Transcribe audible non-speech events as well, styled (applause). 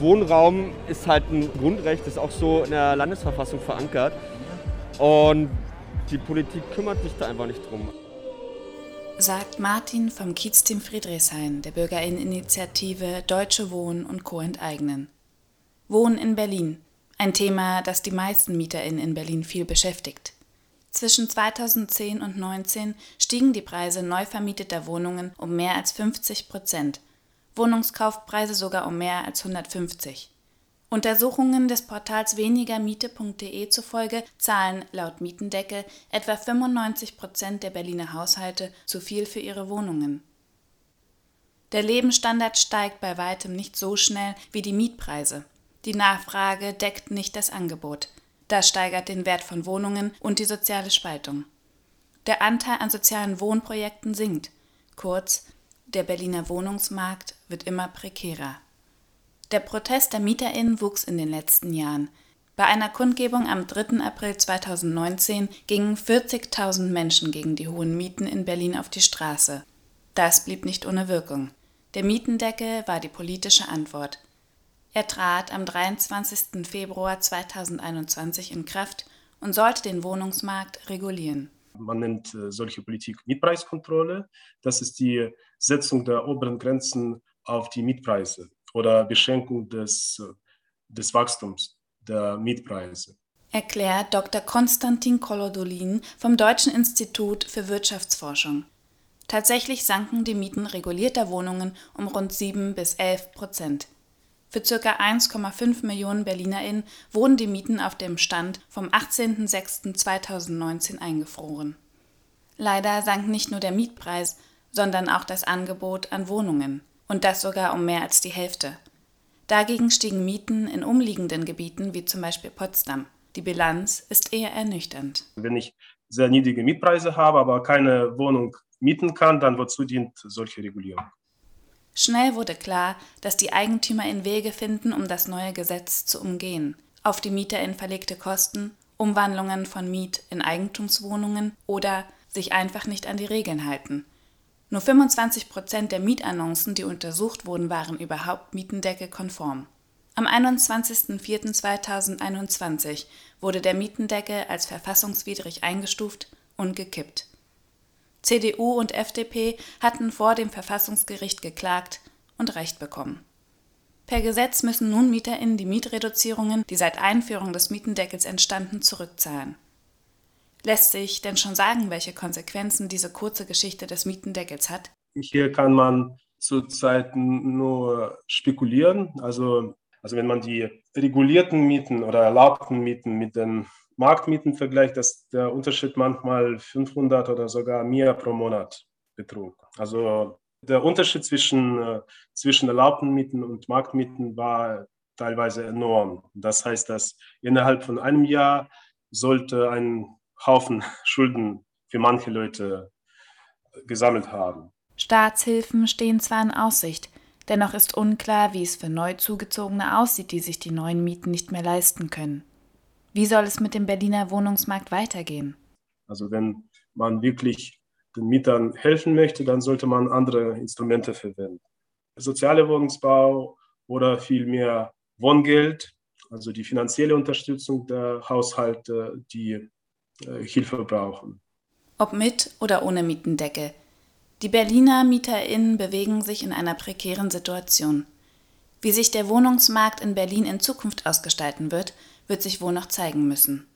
Wohnraum ist halt ein Grundrecht, ist auch so in der Landesverfassung verankert. Und die Politik kümmert sich da einfach nicht drum. Sagt Martin vom Kiezteam Friedrichshain der Bürgerinneninitiative Deutsche Wohnen und Co. enteignen. Wohnen in Berlin. Ein Thema, das die meisten MieterInnen in Berlin viel beschäftigt. Zwischen 2010 und 2019 stiegen die Preise neu vermieteter Wohnungen um mehr als 50 Prozent, Wohnungskaufpreise sogar um mehr als 150. Untersuchungen des Portals wenigermiete.de zufolge zahlen laut Mietendeckel etwa 95 Prozent der Berliner Haushalte zu viel für ihre Wohnungen. Der Lebensstandard steigt bei weitem nicht so schnell wie die Mietpreise. Die Nachfrage deckt nicht das Angebot. Das steigert den Wert von Wohnungen und die soziale Spaltung. Der Anteil an sozialen Wohnprojekten sinkt. Kurz, der Berliner Wohnungsmarkt wird immer prekärer. Der Protest der MieterInnen wuchs in den letzten Jahren. Bei einer Kundgebung am 3. April 2019 gingen 40.000 Menschen gegen die hohen Mieten in Berlin auf die Straße. Das blieb nicht ohne Wirkung. Der Mietendeckel war die politische Antwort. Er trat am 23. Februar 2021 in Kraft und sollte den Wohnungsmarkt regulieren. Man nennt äh, solche Politik Mietpreiskontrolle. Das ist die Setzung der oberen Grenzen auf die Mietpreise oder Beschränkung des, des Wachstums der Mietpreise. Erklärt Dr. Konstantin Kolodolin vom Deutschen Institut für Wirtschaftsforschung. Tatsächlich sanken die Mieten regulierter Wohnungen um rund 7 bis 11 Prozent. Für ca. 1,5 Millionen BerlinerInnen wurden die Mieten auf dem Stand vom 18.06.2019 eingefroren. Leider sank nicht nur der Mietpreis, sondern auch das Angebot an Wohnungen und das sogar um mehr als die Hälfte. Dagegen stiegen Mieten in umliegenden Gebieten wie zum Beispiel Potsdam. Die Bilanz ist eher ernüchternd. Wenn ich sehr niedrige Mietpreise habe, aber keine Wohnung mieten kann, dann wozu dient solche Regulierung? Schnell wurde klar, dass die Eigentümer in Wege finden, um das neue Gesetz zu umgehen. Auf die MieterInnen verlegte Kosten, Umwandlungen von Miet- in Eigentumswohnungen oder sich einfach nicht an die Regeln halten – nur 25 Prozent der Mietannoncen, die untersucht wurden, waren überhaupt Mietendeckel-konform. Am 21.04.2021 wurde der Mietendeckel als verfassungswidrig eingestuft und gekippt. CDU und FDP hatten vor dem Verfassungsgericht geklagt und Recht bekommen. Per Gesetz müssen nun MieterInnen die Mietreduzierungen, die seit Einführung des Mietendeckels entstanden, zurückzahlen. Lässt sich denn schon sagen, welche Konsequenzen diese kurze Geschichte des Mietendeckels hat? Hier kann man zurzeit nur spekulieren. Also, also wenn man die regulierten Mieten oder erlaubten Mieten mit den Marktmieten vergleicht, dass der Unterschied manchmal 500 oder sogar mehr pro Monat betrug. Also der Unterschied zwischen, äh, zwischen erlaubten Mieten und Marktmieten war teilweise enorm. Das heißt, dass innerhalb von einem Jahr sollte ein Haufen (laughs) Schulden für manche Leute gesammelt haben. Staatshilfen stehen zwar in Aussicht, dennoch ist unklar, wie es für Neuzugezogene aussieht, die sich die neuen Mieten nicht mehr leisten können. Wie soll es mit dem Berliner Wohnungsmarkt weitergehen? Also wenn man wirklich den Mietern helfen möchte, dann sollte man andere Instrumente verwenden. Soziale Wohnungsbau oder vielmehr Wohngeld, also die finanzielle Unterstützung der Haushalte, die äh, Hilfe brauchen. Ob mit oder ohne Mietendeckel. Die Berliner MieterInnen bewegen sich in einer prekären Situation. Wie sich der Wohnungsmarkt in Berlin in Zukunft ausgestalten wird, wird sich wohl noch zeigen müssen.